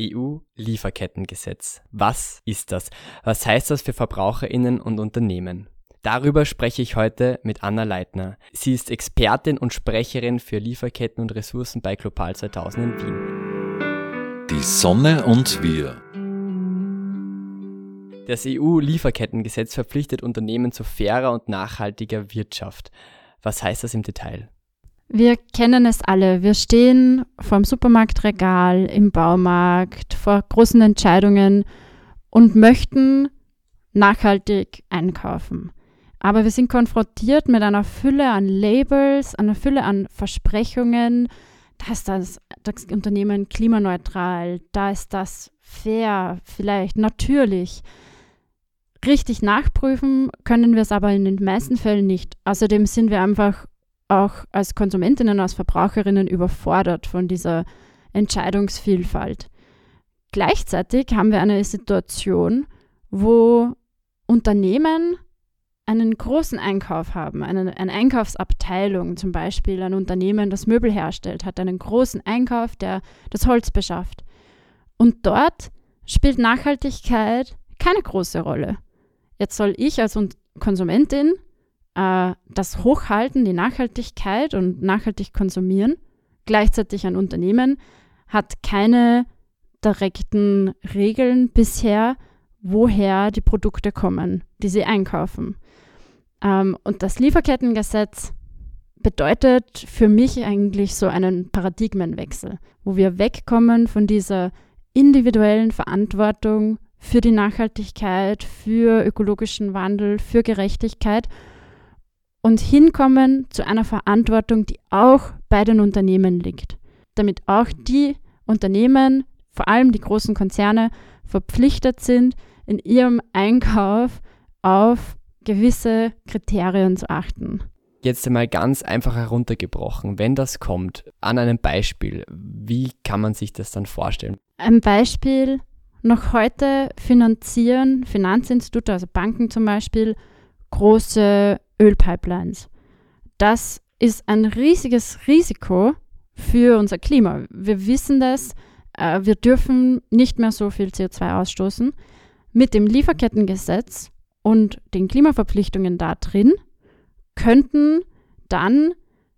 EU-Lieferkettengesetz. Was ist das? Was heißt das für Verbraucherinnen und Unternehmen? Darüber spreche ich heute mit Anna Leitner. Sie ist Expertin und Sprecherin für Lieferketten und Ressourcen bei Global 2000 in Wien. Die Sonne und wir. Das EU-Lieferkettengesetz verpflichtet Unternehmen zu fairer und nachhaltiger Wirtschaft. Was heißt das im Detail? Wir kennen es alle. Wir stehen vor dem Supermarktregal, im Baumarkt, vor großen Entscheidungen und möchten nachhaltig einkaufen. Aber wir sind konfrontiert mit einer Fülle an Labels, einer Fülle an Versprechungen. Da ist das, das Unternehmen klimaneutral, da ist das fair, vielleicht natürlich. Richtig nachprüfen können wir es aber in den meisten Fällen nicht. Außerdem sind wir einfach auch als Konsumentinnen, als Verbraucherinnen überfordert von dieser Entscheidungsvielfalt. Gleichzeitig haben wir eine Situation, wo Unternehmen einen großen Einkauf haben, eine, eine Einkaufsabteilung zum Beispiel, ein Unternehmen, das Möbel herstellt, hat einen großen Einkauf, der das Holz beschafft. Und dort spielt Nachhaltigkeit keine große Rolle. Jetzt soll ich als Konsumentin äh, das Hochhalten, die Nachhaltigkeit und nachhaltig konsumieren. Gleichzeitig ein Unternehmen hat keine direkten Regeln bisher, woher die Produkte kommen, die sie einkaufen. Ähm, und das Lieferkettengesetz bedeutet für mich eigentlich so einen Paradigmenwechsel, wo wir wegkommen von dieser individuellen Verantwortung für die Nachhaltigkeit, für ökologischen Wandel, für Gerechtigkeit und hinkommen zu einer Verantwortung, die auch bei den Unternehmen liegt, damit auch die Unternehmen, vor allem die großen Konzerne, verpflichtet sind, in ihrem Einkauf auf gewisse Kriterien zu achten. Jetzt einmal ganz einfach heruntergebrochen, wenn das kommt, an einem Beispiel, wie kann man sich das dann vorstellen? Ein Beispiel, noch heute finanzieren Finanzinstitute, also Banken zum Beispiel, große Ölpipelines. Das ist ein riesiges Risiko für unser Klima. Wir wissen das, äh, wir dürfen nicht mehr so viel CO2 ausstoßen. Mit dem Lieferkettengesetz und den Klimaverpflichtungen da drin könnten dann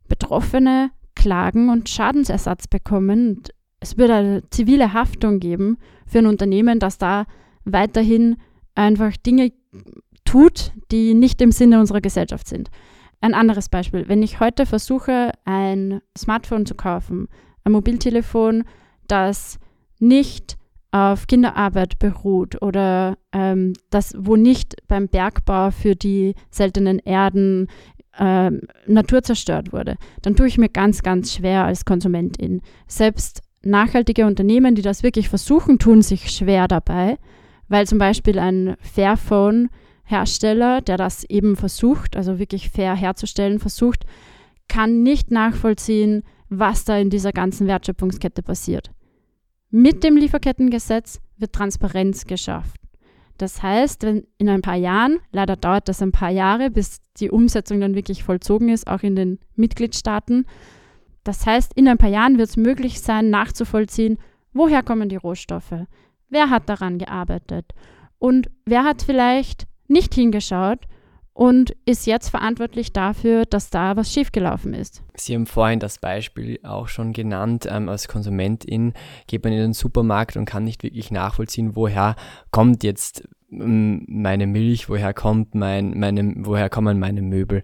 Betroffene Klagen und Schadensersatz bekommen. Es würde eine zivile Haftung geben für ein Unternehmen, das da weiterhin einfach Dinge tut, die nicht im Sinne unserer Gesellschaft sind. Ein anderes Beispiel, wenn ich heute versuche, ein Smartphone zu kaufen, ein Mobiltelefon, das nicht auf Kinderarbeit beruht oder ähm, das, wo nicht beim Bergbau für die seltenen Erden äh, Natur zerstört wurde, dann tue ich mir ganz, ganz schwer als Konsumentin. Selbst nachhaltige Unternehmen, die das wirklich versuchen, tun sich schwer dabei, weil zum Beispiel ein Fairphone-Hersteller, der das eben versucht, also wirklich fair herzustellen, versucht, kann nicht nachvollziehen, was da in dieser ganzen Wertschöpfungskette passiert. Mit dem Lieferkettengesetz wird Transparenz geschafft. Das heißt, wenn in ein paar Jahren, leider dauert das ein paar Jahre, bis die Umsetzung dann wirklich vollzogen ist, auch in den Mitgliedstaaten. Das heißt, in ein paar Jahren wird es möglich sein, nachzuvollziehen, woher kommen die Rohstoffe, wer hat daran gearbeitet und wer hat vielleicht nicht hingeschaut und ist jetzt verantwortlich dafür, dass da was schiefgelaufen ist. Sie haben vorhin das Beispiel auch schon genannt. Ähm, als Konsumentin geht man in den Supermarkt und kann nicht wirklich nachvollziehen, woher kommt jetzt ähm, meine Milch, woher kommt mein, meine, woher kommen meine Möbel.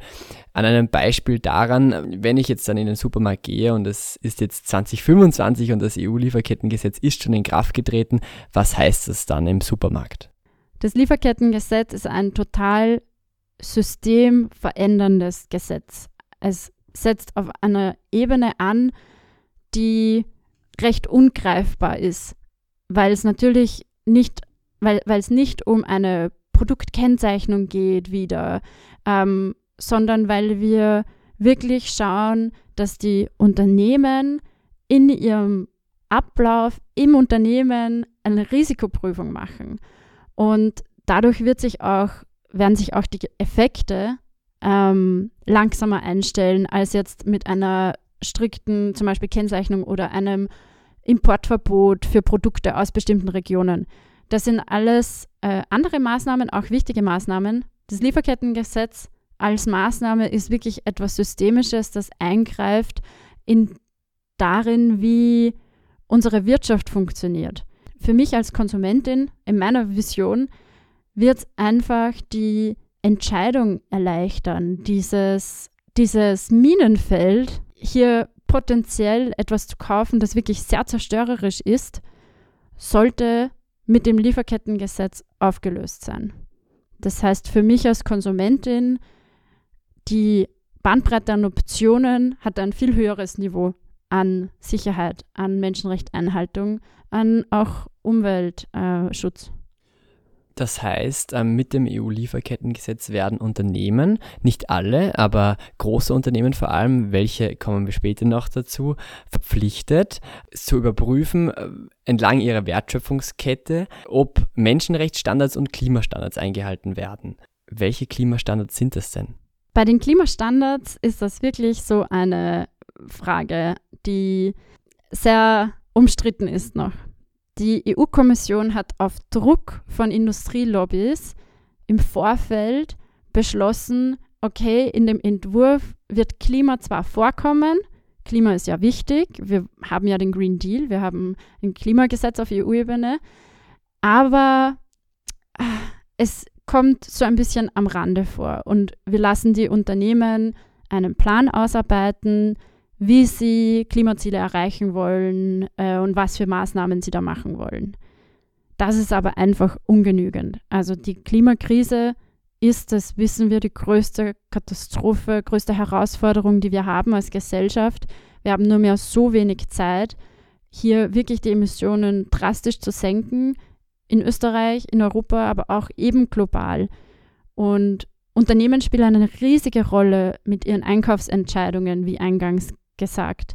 An einem Beispiel daran, wenn ich jetzt dann in den Supermarkt gehe und es ist jetzt 2025 und das EU-Lieferkettengesetz ist schon in Kraft getreten, was heißt das dann im Supermarkt? Das Lieferkettengesetz ist ein total systemveränderndes Gesetz. Es setzt auf einer Ebene an, die recht ungreifbar ist, weil es natürlich nicht, weil, weil es nicht um eine Produktkennzeichnung geht wieder, ähm, sondern weil wir wirklich schauen, dass die Unternehmen in ihrem Ablauf im Unternehmen eine Risikoprüfung machen. Und dadurch wird sich auch werden sich auch die Effekte ähm, langsamer einstellen als jetzt mit einer strikten zum Beispiel Kennzeichnung oder einem Importverbot für Produkte aus bestimmten Regionen. Das sind alles äh, andere Maßnahmen, auch wichtige Maßnahmen. Das Lieferkettengesetz als Maßnahme ist wirklich etwas Systemisches, das eingreift in darin, wie unsere Wirtschaft funktioniert. Für mich als Konsumentin, in meiner Vision, wird es einfach die Entscheidung erleichtern, dieses, dieses Minenfeld hier potenziell etwas zu kaufen, das wirklich sehr zerstörerisch ist, sollte mit dem Lieferkettengesetz aufgelöst sein. Das heißt, für mich als Konsumentin, die Bandbreite an Optionen hat ein viel höheres Niveau an Sicherheit, an Menschenrechteinhaltung, an auch Umweltschutz. Äh, das heißt, ähm, mit dem EU-Lieferkettengesetz werden Unternehmen, nicht alle, aber große Unternehmen vor allem, welche kommen wir später noch dazu, verpflichtet zu überprüfen äh, entlang ihrer Wertschöpfungskette, ob Menschenrechtsstandards und Klimastandards eingehalten werden. Welche Klimastandards sind das denn? Bei den Klimastandards ist das wirklich so eine Frage, die sehr umstritten ist noch. Die EU-Kommission hat auf Druck von Industrielobbys im Vorfeld beschlossen, okay, in dem Entwurf wird Klima zwar vorkommen, Klima ist ja wichtig, wir haben ja den Green Deal, wir haben ein Klimagesetz auf EU-Ebene, aber ah, es kommt so ein bisschen am Rande vor und wir lassen die Unternehmen einen Plan ausarbeiten, wie sie Klimaziele erreichen wollen äh, und was für Maßnahmen sie da machen wollen. Das ist aber einfach ungenügend. Also die Klimakrise ist, das wissen wir, die größte Katastrophe, größte Herausforderung, die wir haben als Gesellschaft. Wir haben nur mehr so wenig Zeit, hier wirklich die Emissionen drastisch zu senken, in Österreich, in Europa, aber auch eben global. Und Unternehmen spielen eine riesige Rolle mit ihren Einkaufsentscheidungen, wie eingangs gesagt.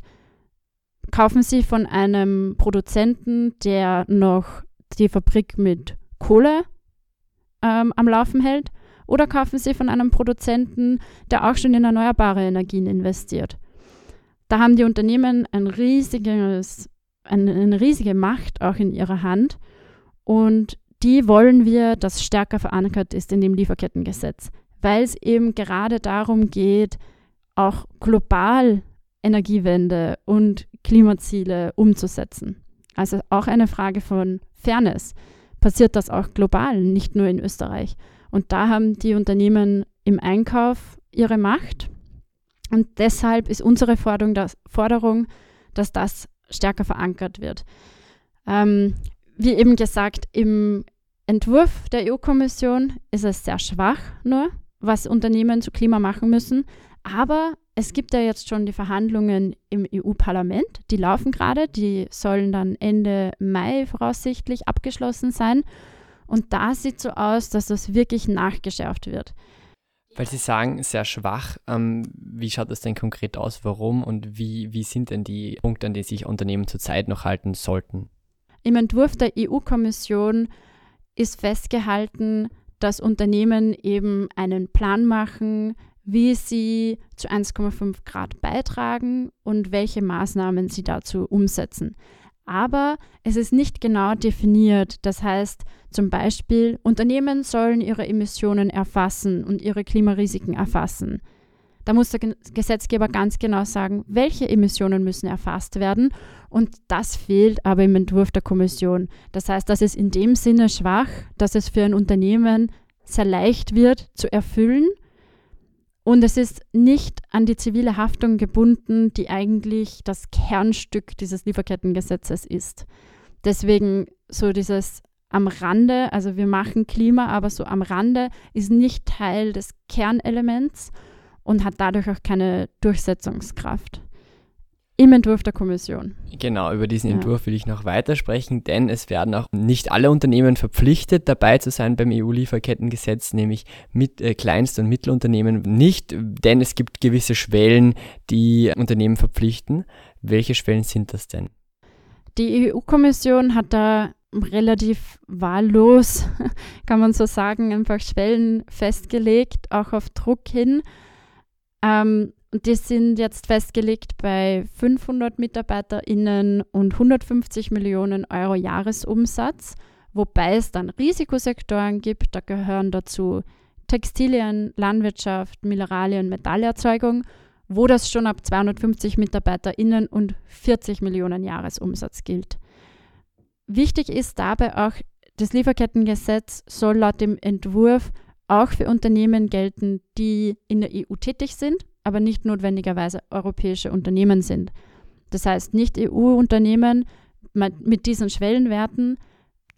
Kaufen Sie von einem Produzenten, der noch die Fabrik mit Kohle ähm, am Laufen hält, oder kaufen Sie von einem Produzenten, der auch schon in erneuerbare Energien investiert. Da haben die Unternehmen ein riesiges, eine, eine riesige Macht auch in ihrer Hand und die wollen wir, dass stärker verankert ist in dem Lieferkettengesetz, weil es eben gerade darum geht, auch global Energiewende und Klimaziele umzusetzen. Also auch eine Frage von Fairness. Passiert das auch global, nicht nur in Österreich? Und da haben die Unternehmen im Einkauf ihre Macht. Und deshalb ist unsere Forderung, dass, Forderung, dass das stärker verankert wird. Ähm, wie eben gesagt, im Entwurf der EU-Kommission ist es sehr schwach nur, was Unternehmen zu Klima machen müssen. Aber es gibt ja jetzt schon die Verhandlungen im EU-Parlament, die laufen gerade, die sollen dann Ende Mai voraussichtlich abgeschlossen sein. Und da sieht so aus, dass das wirklich nachgeschärft wird. Weil Sie sagen, sehr schwach. Ähm, wie schaut das denn konkret aus? Warum und wie, wie sind denn die Punkte, an die sich Unternehmen zurzeit noch halten sollten? Im Entwurf der EU-Kommission ist festgehalten, dass Unternehmen eben einen Plan machen, wie sie zu 1,5 Grad beitragen und welche Maßnahmen sie dazu umsetzen. Aber es ist nicht genau definiert. Das heißt zum Beispiel, Unternehmen sollen ihre Emissionen erfassen und ihre Klimarisiken erfassen. Da muss der Gesetzgeber ganz genau sagen, welche Emissionen müssen erfasst werden. Und das fehlt aber im Entwurf der Kommission. Das heißt, das ist in dem Sinne schwach, dass es für ein Unternehmen sehr leicht wird zu erfüllen und es ist nicht an die zivile Haftung gebunden, die eigentlich das Kernstück dieses Lieferkettengesetzes ist. Deswegen so dieses am Rande, also wir machen Klima, aber so am Rande ist nicht Teil des Kernelements und hat dadurch auch keine Durchsetzungskraft im Entwurf der Kommission. Genau, über diesen ja. Entwurf will ich noch weitersprechen, denn es werden auch nicht alle Unternehmen verpflichtet, dabei zu sein beim EU-Lieferkettengesetz, nämlich mit äh, Kleinst- und Mittelunternehmen nicht, denn es gibt gewisse Schwellen, die Unternehmen verpflichten. Welche Schwellen sind das denn? Die EU-Kommission hat da relativ wahllos, kann man so sagen, einfach Schwellen festgelegt, auch auf Druck hin. Ähm, Und die sind jetzt festgelegt bei 500 MitarbeiterInnen und 150 Millionen Euro Jahresumsatz, wobei es dann Risikosektoren gibt. Da gehören dazu Textilien, Landwirtschaft, Mineralien, Metallerzeugung, wo das schon ab 250 MitarbeiterInnen und 40 Millionen Jahresumsatz gilt. Wichtig ist dabei auch, das Lieferkettengesetz soll laut dem Entwurf auch für Unternehmen gelten, die in der EU tätig sind, aber nicht notwendigerweise europäische Unternehmen sind. Das heißt, nicht EU-Unternehmen mit diesen Schwellenwerten,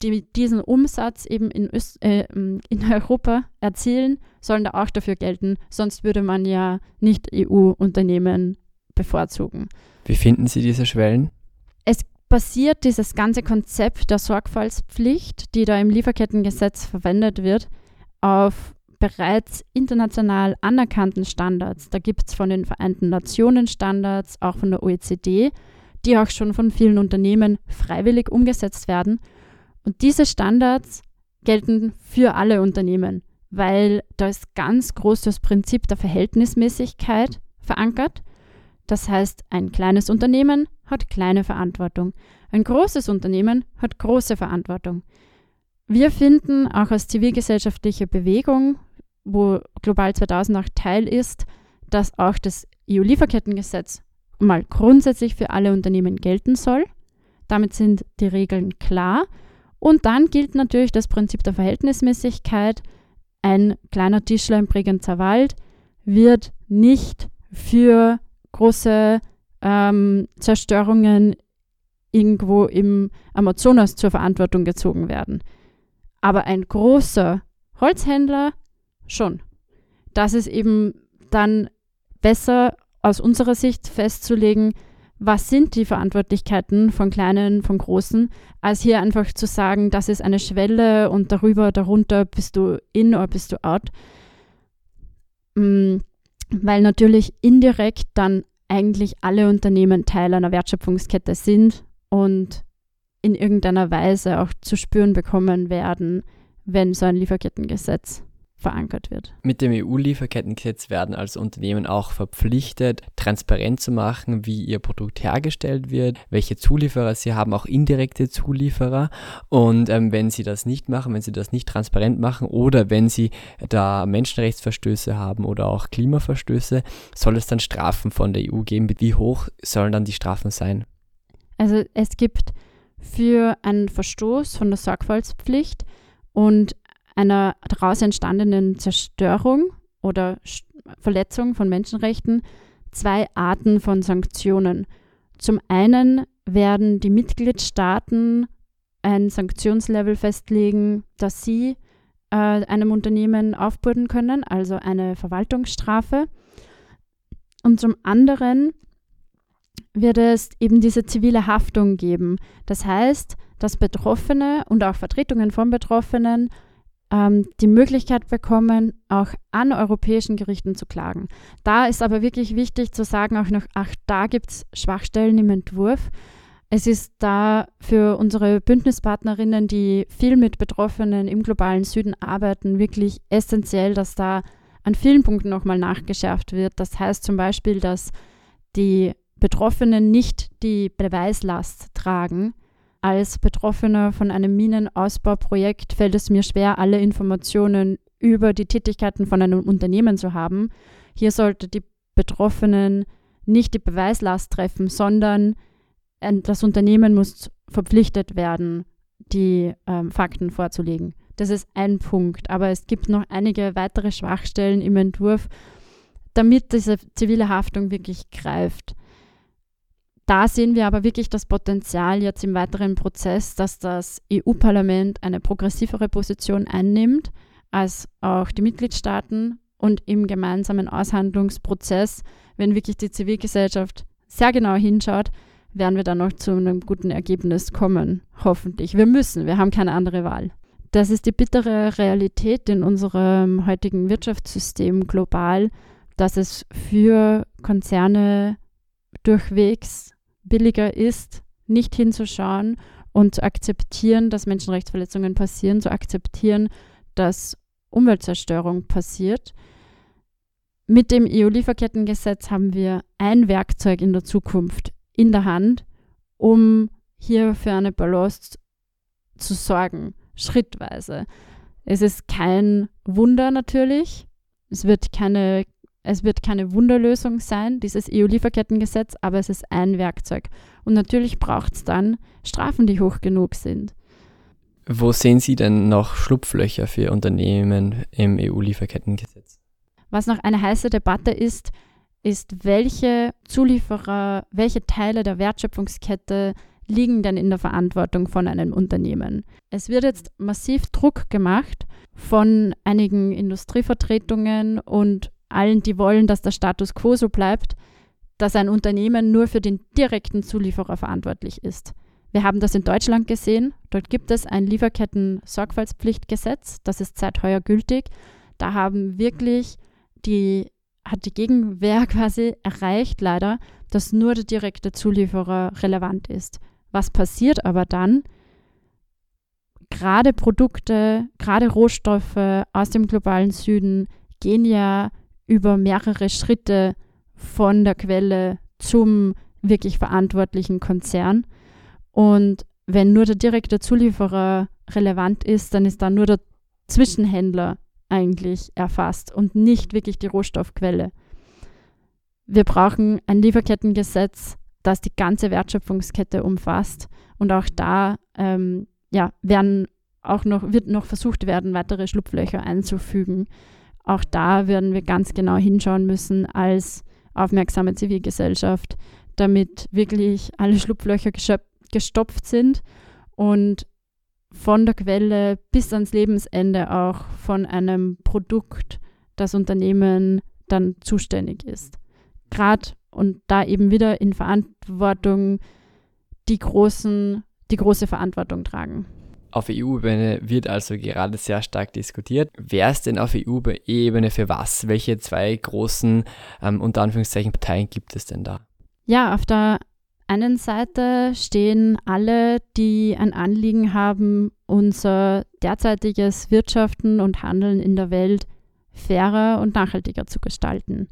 die diesen Umsatz eben in, Öst, äh, in Europa erzielen, sollen da auch dafür gelten. Sonst würde man ja nicht EU-Unternehmen bevorzugen. Wie finden Sie diese Schwellen? Es basiert dieses ganze Konzept der Sorgfaltspflicht, die da im Lieferkettengesetz verwendet wird, auf bereits international anerkannten Standards. Da gibt es von den Vereinten Nationen Standards, auch von der OECD, die auch schon von vielen Unternehmen freiwillig umgesetzt werden. Und diese Standards gelten für alle Unternehmen, weil da ist ganz groß das Prinzip der Verhältnismäßigkeit verankert. Das heißt, ein kleines Unternehmen hat kleine Verantwortung. Ein großes Unternehmen hat große Verantwortung. Wir finden auch als zivilgesellschaftliche Bewegung, wo Global 2008 Teil ist, dass auch das EU-Lieferkettengesetz mal grundsätzlich für alle Unternehmen gelten soll. Damit sind die Regeln klar. Und dann gilt natürlich das Prinzip der Verhältnismäßigkeit. Ein kleiner Tischler im Bregenzer Wald wird nicht für große ähm, Zerstörungen irgendwo im Amazonas zur Verantwortung gezogen werden. Aber ein großer Holzhändler schon. Das ist eben dann besser aus unserer Sicht festzulegen, was sind die Verantwortlichkeiten von kleinen, von großen, als hier einfach zu sagen, das ist eine Schwelle und darüber, darunter bist du in oder bist du out. Mm, weil natürlich indirekt dann eigentlich alle Unternehmen Teil einer Wertschöpfungskette sind und in irgendeiner Weise auch zu spüren bekommen werden, wenn so ein Lieferkettengesetz verankert wird. Mit dem EU-Lieferkettengesetz werden also Unternehmen auch verpflichtet, transparent zu machen, wie ihr Produkt hergestellt wird, welche Zulieferer sie haben, auch indirekte Zulieferer. Und ähm, wenn sie das nicht machen, wenn sie das nicht transparent machen oder wenn sie da Menschenrechtsverstöße haben oder auch Klimaverstöße, soll es dann Strafen von der EU geben. Wie hoch sollen dann die Strafen sein? Also es gibt für einen Verstoß von der Sorgfaltspflicht und einer daraus entstandenen Zerstörung oder Verletzung von Menschenrechten zwei Arten von Sanktionen. Zum einen werden die Mitgliedstaaten ein Sanktionslevel festlegen, das sie äh, einem Unternehmen aufbürden können, also eine Verwaltungsstrafe. Und zum anderen wird es eben diese zivile Haftung geben. Das heißt, dass Betroffene und auch Vertretungen von Betroffenen ähm, die Möglichkeit bekommen, auch an europäischen Gerichten zu klagen. Da ist aber wirklich wichtig zu sagen, auch noch, ach, da gibt es Schwachstellen im Entwurf. Es ist da für unsere Bündnispartnerinnen, die viel mit Betroffenen im globalen Süden arbeiten, wirklich essentiell, dass da an vielen Punkten nochmal nachgeschärft wird. Das heißt zum Beispiel, dass die Betroffenen nicht die Beweislast tragen. Als Betroffener von einem Minenausbauprojekt fällt es mir schwer, alle Informationen über die Tätigkeiten von einem Unternehmen zu haben. Hier sollte die Betroffenen nicht die Beweislast treffen, sondern das Unternehmen muss verpflichtet werden, die ähm, Fakten vorzulegen. Das ist ein Punkt, aber es gibt noch einige weitere Schwachstellen im Entwurf, damit diese zivile Haftung wirklich greift. Da sehen wir aber wirklich das Potenzial jetzt im weiteren Prozess, dass das EU-Parlament eine progressivere Position einnimmt als auch die Mitgliedstaaten und im gemeinsamen Aushandlungsprozess, wenn wirklich die Zivilgesellschaft sehr genau hinschaut, werden wir dann noch zu einem guten Ergebnis kommen. Hoffentlich. Wir müssen, wir haben keine andere Wahl. Das ist die bittere Realität in unserem heutigen Wirtschaftssystem global, dass es für Konzerne durchwegs billiger ist, nicht hinzuschauen und zu akzeptieren, dass Menschenrechtsverletzungen passieren, zu akzeptieren, dass Umweltzerstörung passiert. Mit dem EU-Lieferkettengesetz haben wir ein Werkzeug in der Zukunft in der Hand, um hier für eine Balance zu sorgen, schrittweise. Es ist kein Wunder natürlich. Es wird keine, es wird keine Wunderlösung sein, dieses EU-Lieferkettengesetz, aber es ist ein Werkzeug. Und natürlich braucht es dann Strafen, die hoch genug sind. Wo sehen Sie denn noch Schlupflöcher für Unternehmen im EU-Lieferkettengesetz? Was noch eine heiße Debatte ist, ist, welche Zulieferer, welche Teile der Wertschöpfungskette liegen denn in der Verantwortung von einem Unternehmen. Es wird jetzt massiv Druck gemacht von einigen Industrievertretungen und allen, die wollen, dass der Status quo so bleibt, dass ein Unternehmen nur für den direkten Zulieferer verantwortlich ist. Wir haben das in Deutschland gesehen. Dort gibt es ein Lieferketten-Sorgfaltspflichtgesetz. Das ist seit heuer gültig. Da haben wirklich die, hat die Gegenwehr quasi erreicht, leider, dass nur der direkte Zulieferer relevant ist. Was passiert aber dann? Gerade Produkte, gerade Rohstoffe aus dem globalen Süden gehen ja über mehrere Schritte von der Quelle zum wirklich verantwortlichen Konzern. Und wenn nur der direkte Zulieferer relevant ist, dann ist da nur der Zwischenhändler eigentlich erfasst und nicht wirklich die Rohstoffquelle. Wir brauchen ein Lieferkettengesetz, das die ganze Wertschöpfungskette umfasst. Und auch da ähm, ja, werden auch noch, wird noch versucht werden, weitere Schlupflöcher einzufügen. Auch da werden wir ganz genau hinschauen müssen als aufmerksame Zivilgesellschaft, damit wirklich alle Schlupflöcher gestopft sind und von der Quelle bis ans Lebensende auch von einem Produkt das Unternehmen dann zuständig ist. Gerade und da eben wieder in Verantwortung die großen, die große Verantwortung tragen. Auf EU-Ebene wird also gerade sehr stark diskutiert. Wer ist denn auf EU-Ebene für was? Welche zwei großen, ähm, unter Anführungszeichen, Parteien gibt es denn da? Ja, auf der einen Seite stehen alle, die ein Anliegen haben, unser derzeitiges Wirtschaften und Handeln in der Welt fairer und nachhaltiger zu gestalten.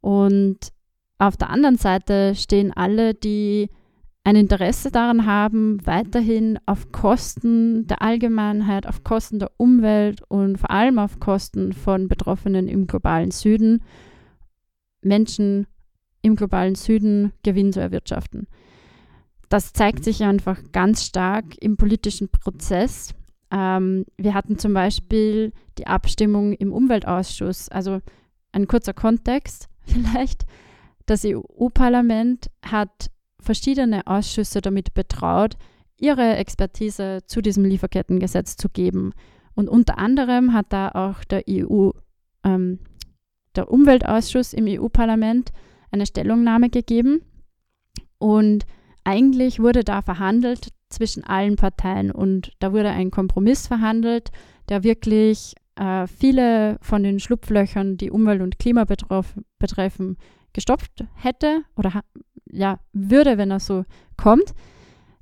Und auf der anderen Seite stehen alle, die ein Interesse daran haben, weiterhin auf Kosten der Allgemeinheit, auf Kosten der Umwelt und vor allem auf Kosten von Betroffenen im globalen Süden Menschen im globalen Süden Gewinn zu erwirtschaften. Das zeigt sich einfach ganz stark im politischen Prozess. Ähm, wir hatten zum Beispiel die Abstimmung im Umweltausschuss, also ein kurzer Kontext vielleicht. Das EU-Parlament hat verschiedene Ausschüsse damit betraut, ihre Expertise zu diesem Lieferkettengesetz zu geben. Und unter anderem hat da auch der EU, ähm, der Umweltausschuss im EU-Parlament eine Stellungnahme gegeben. Und eigentlich wurde da verhandelt zwischen allen Parteien und da wurde ein Kompromiss verhandelt, der wirklich äh, viele von den Schlupflöchern, die Umwelt und Klima betreffen, gestopft hätte oder ja, würde, wenn er so kommt.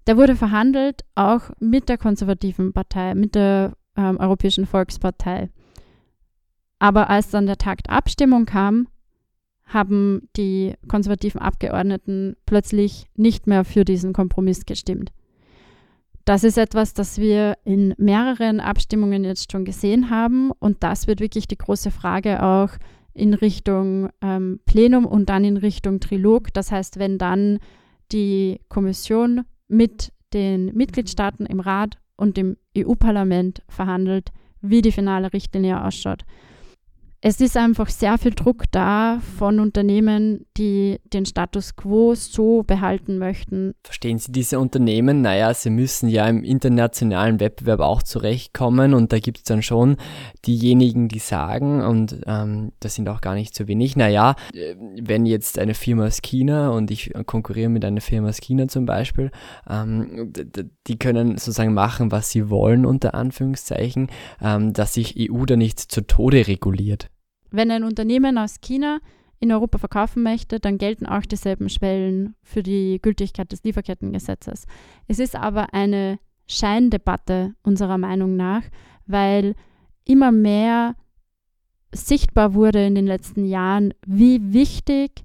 Der wurde verhandelt auch mit der konservativen Partei, mit der ähm, Europäischen Volkspartei. Aber als dann der der Abstimmung kam, haben die konservativen Abgeordneten plötzlich nicht mehr für diesen Kompromiss gestimmt. Das ist etwas, das wir in mehreren Abstimmungen jetzt schon gesehen haben und das wird wirklich die große Frage auch in Richtung ähm, Plenum und dann in Richtung Trilog. Das heißt, wenn dann die Kommission mit den Mitgliedstaaten im Rat und dem EU-Parlament verhandelt, wie die finale Richtlinie ausschaut es ist einfach sehr viel Druck da von Unternehmen, die den Status quo so behalten möchten. Verstehen Sie diese Unternehmen? Naja, sie müssen ja im internationalen Wettbewerb auch zurechtkommen und da gibt es dann schon diejenigen, die sagen, und ähm, das sind auch gar nicht so wenig, naja, äh, wenn jetzt eine Firma aus China und ich konkurriere mit einer Firma aus China zum Beispiel, ähm, die können sozusagen machen, was sie wollen, unter Anführungszeichen, ähm, dass sich EU da nicht zu Tode reguliert. Wenn ein Unternehmen aus China in Europa verkaufen möchte, dann gelten auch dieselben Schwellen für die Gültigkeit des Lieferkettengesetzes. Es ist aber eine Scheindebatte unserer Meinung nach, weil immer mehr sichtbar wurde in den letzten Jahren, wie wichtig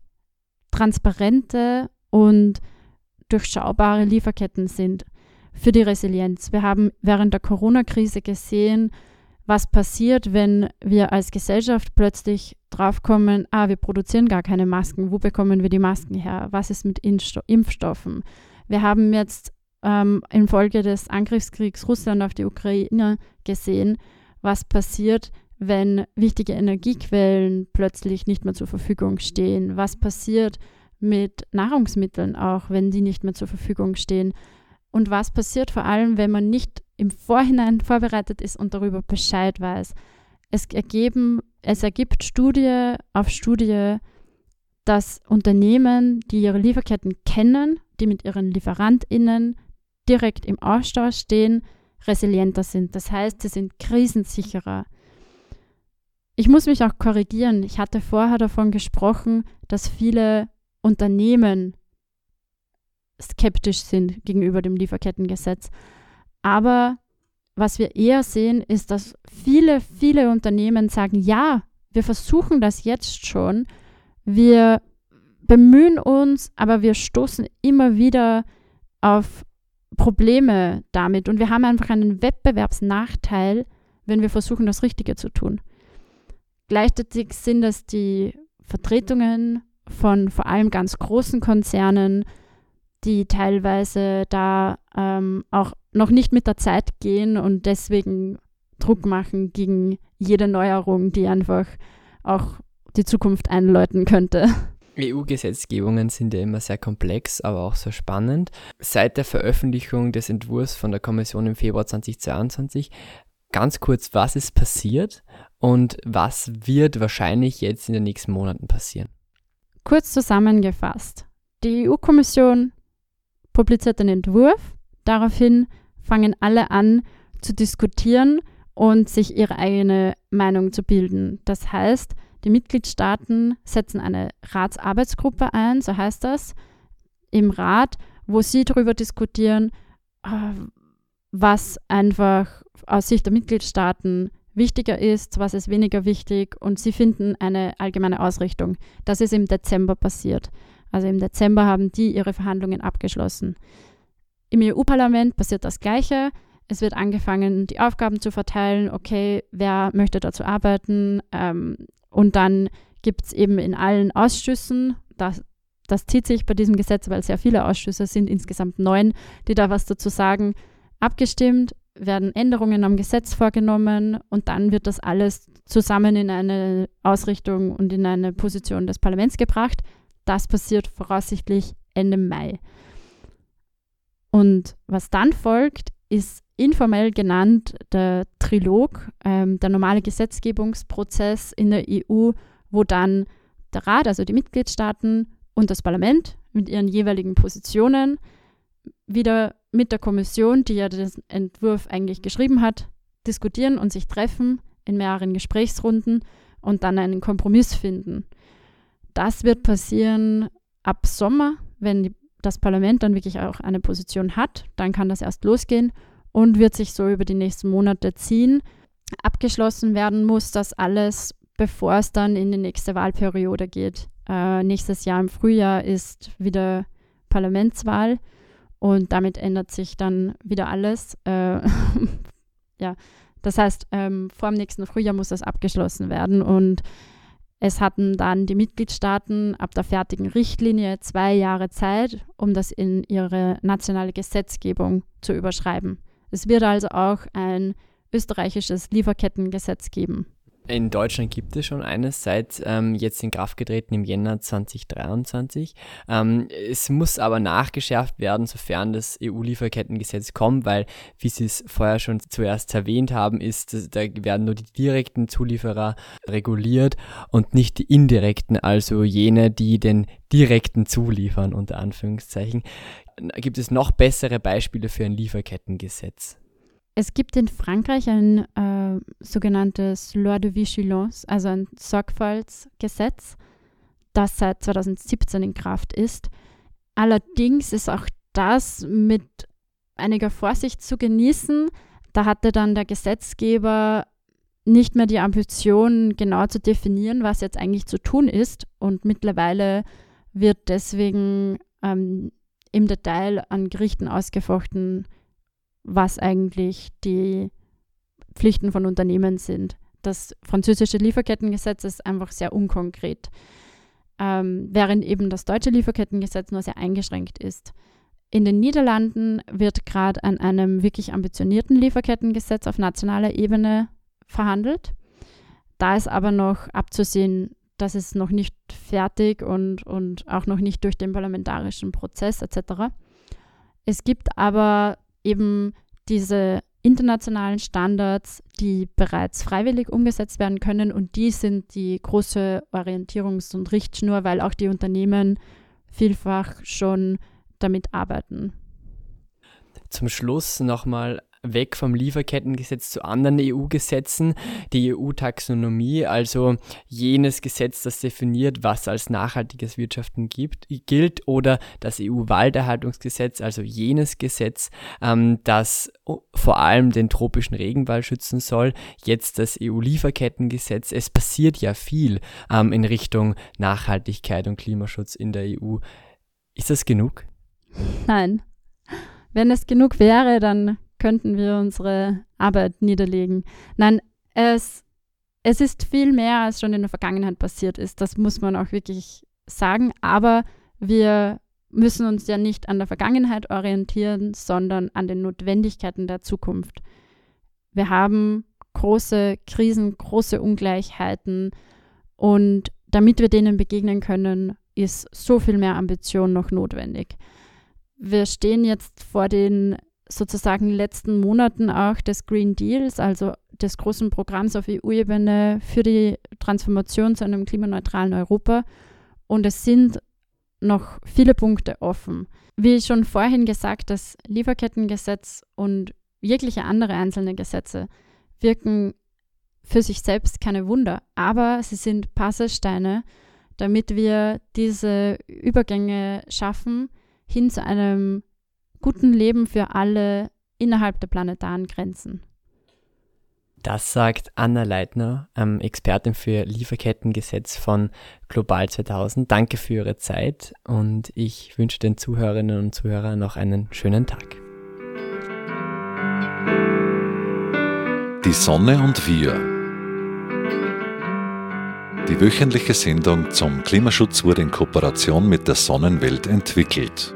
transparente und durchschaubare Lieferketten sind für die Resilienz. Wir haben während der Corona-Krise gesehen, was passiert, wenn wir als Gesellschaft plötzlich draufkommen, ah, wir produzieren gar keine Masken, wo bekommen wir die Masken her? Was ist mit Impfstoffen? Wir haben jetzt ähm, infolge des Angriffskriegs Russland auf die Ukraine gesehen, was passiert, wenn wichtige Energiequellen plötzlich nicht mehr zur Verfügung stehen, was passiert mit Nahrungsmitteln auch, wenn die nicht mehr zur Verfügung stehen und was passiert vor allem, wenn man nicht im Vorhinein vorbereitet ist und darüber Bescheid weiß. Es, ergeben, es ergibt Studie auf Studie, dass Unternehmen, die ihre Lieferketten kennen, die mit ihren LieferantInnen direkt im Austausch stehen, resilienter sind. Das heißt, sie sind krisensicherer. Ich muss mich auch korrigieren. Ich hatte vorher davon gesprochen, dass viele Unternehmen skeptisch sind gegenüber dem Lieferkettengesetz. Aber was wir eher sehen, ist, dass viele, viele Unternehmen sagen, ja, wir versuchen das jetzt schon, wir bemühen uns, aber wir stoßen immer wieder auf Probleme damit und wir haben einfach einen Wettbewerbsnachteil, wenn wir versuchen, das Richtige zu tun. Gleichzeitig sind es die Vertretungen von vor allem ganz großen Konzernen, die teilweise da ähm, auch noch nicht mit der Zeit gehen und deswegen Druck machen gegen jede Neuerung, die einfach auch die Zukunft einläuten könnte. EU-Gesetzgebungen sind ja immer sehr komplex, aber auch sehr spannend. Seit der Veröffentlichung des Entwurfs von der Kommission im Februar 2022, ganz kurz, was ist passiert und was wird wahrscheinlich jetzt in den nächsten Monaten passieren? Kurz zusammengefasst. Die EU-Kommission publiziert einen Entwurf. Daraufhin fangen alle an zu diskutieren und sich ihre eigene Meinung zu bilden. Das heißt, die Mitgliedstaaten setzen eine Ratsarbeitsgruppe ein, so heißt das, im Rat, wo sie darüber diskutieren, äh, was einfach aus Sicht der Mitgliedstaaten wichtiger ist, was ist weniger wichtig und sie finden eine allgemeine Ausrichtung. Das ist im Dezember passiert. Also im Dezember haben die ihre Verhandlungen abgeschlossen. Im EU-Parlament passiert das Gleiche. Es wird angefangen, die Aufgaben zu verteilen. Okay, wer möchte dazu arbeiten? Ähm, und dann gibt es eben in allen Ausschüssen, das, das zieht sich bei diesem Gesetz, weil sehr viele Ausschüsse sind, insgesamt neun, die da was dazu sagen, abgestimmt, werden Änderungen am Gesetz vorgenommen und dann wird das alles zusammen in eine Ausrichtung und in eine Position des Parlaments gebracht. Das passiert voraussichtlich Ende Mai. Und was dann folgt, ist informell genannt der Trilog, ähm, der normale Gesetzgebungsprozess in der EU, wo dann der Rat, also die Mitgliedstaaten und das Parlament mit ihren jeweiligen Positionen wieder mit der Kommission, die ja den Entwurf eigentlich geschrieben hat, diskutieren und sich treffen in mehreren Gesprächsrunden und dann einen Kompromiss finden. Das wird passieren ab Sommer, wenn die, das Parlament dann wirklich auch eine Position hat. Dann kann das erst losgehen und wird sich so über die nächsten Monate ziehen. Abgeschlossen werden muss das alles, bevor es dann in die nächste Wahlperiode geht. Äh, nächstes Jahr im Frühjahr ist wieder Parlamentswahl und damit ändert sich dann wieder alles. Äh, ja, das heißt, ähm, vor dem nächsten Frühjahr muss das abgeschlossen werden und es hatten dann die Mitgliedstaaten ab der fertigen Richtlinie zwei Jahre Zeit, um das in ihre nationale Gesetzgebung zu überschreiben. Es wird also auch ein österreichisches Lieferkettengesetz geben. In Deutschland gibt es schon eines, seit ähm, jetzt in Kraft getreten im Jänner 2023. Ähm, es muss aber nachgeschärft werden, sofern das EU-Lieferkettengesetz kommt, weil, wie Sie es vorher schon zuerst erwähnt haben, ist, da werden nur die direkten Zulieferer reguliert und nicht die indirekten, also jene, die den direkten zuliefern, unter Anführungszeichen. Gibt es noch bessere Beispiele für ein Lieferkettengesetz? Es gibt in Frankreich ein äh, sogenanntes Loi de Vigilance, also ein Sorgfaltsgesetz, das seit 2017 in Kraft ist. Allerdings ist auch das mit einiger Vorsicht zu genießen. Da hatte dann der Gesetzgeber nicht mehr die Ambition, genau zu definieren, was jetzt eigentlich zu tun ist. Und mittlerweile wird deswegen ähm, im Detail an Gerichten ausgefochten, was eigentlich die Pflichten von Unternehmen sind. Das französische Lieferkettengesetz ist einfach sehr unkonkret, ähm, während eben das deutsche Lieferkettengesetz nur sehr eingeschränkt ist. In den Niederlanden wird gerade an einem wirklich ambitionierten Lieferkettengesetz auf nationaler Ebene verhandelt. Da ist aber noch abzusehen, dass es noch nicht fertig und, und auch noch nicht durch den parlamentarischen Prozess etc. Es gibt aber eben diese internationalen Standards, die bereits freiwillig umgesetzt werden können und die sind die große Orientierungs- und Richtschnur, weil auch die Unternehmen vielfach schon damit arbeiten. Zum Schluss nochmal weg vom Lieferkettengesetz zu anderen EU-Gesetzen. Die EU-Taxonomie, also jenes Gesetz, das definiert, was als nachhaltiges Wirtschaften gibt, gilt, oder das EU-Walderhaltungsgesetz, also jenes Gesetz, ähm, das vor allem den tropischen Regenwald schützen soll. Jetzt das EU-Lieferkettengesetz. Es passiert ja viel ähm, in Richtung Nachhaltigkeit und Klimaschutz in der EU. Ist das genug? Nein. Wenn es genug wäre, dann könnten wir unsere Arbeit niederlegen. Nein, es, es ist viel mehr, als schon in der Vergangenheit passiert ist. Das muss man auch wirklich sagen. Aber wir müssen uns ja nicht an der Vergangenheit orientieren, sondern an den Notwendigkeiten der Zukunft. Wir haben große Krisen, große Ungleichheiten und damit wir denen begegnen können, ist so viel mehr Ambition noch notwendig. Wir stehen jetzt vor den sozusagen letzten Monaten auch des Green Deals, also des großen Programms auf EU-Ebene für die Transformation zu einem klimaneutralen Europa. Und es sind noch viele Punkte offen. Wie schon vorhin gesagt, das Lieferkettengesetz und jegliche andere einzelne Gesetze wirken für sich selbst keine Wunder, aber sie sind Passersteine, damit wir diese Übergänge schaffen hin zu einem guten Leben für alle innerhalb der planetaren Grenzen. Das sagt Anna Leitner, ähm, Expertin für Lieferkettengesetz von Global 2000. Danke für Ihre Zeit und ich wünsche den Zuhörerinnen und Zuhörern noch einen schönen Tag. Die Sonne und wir. Die wöchentliche Sendung zum Klimaschutz wurde in Kooperation mit der Sonnenwelt entwickelt.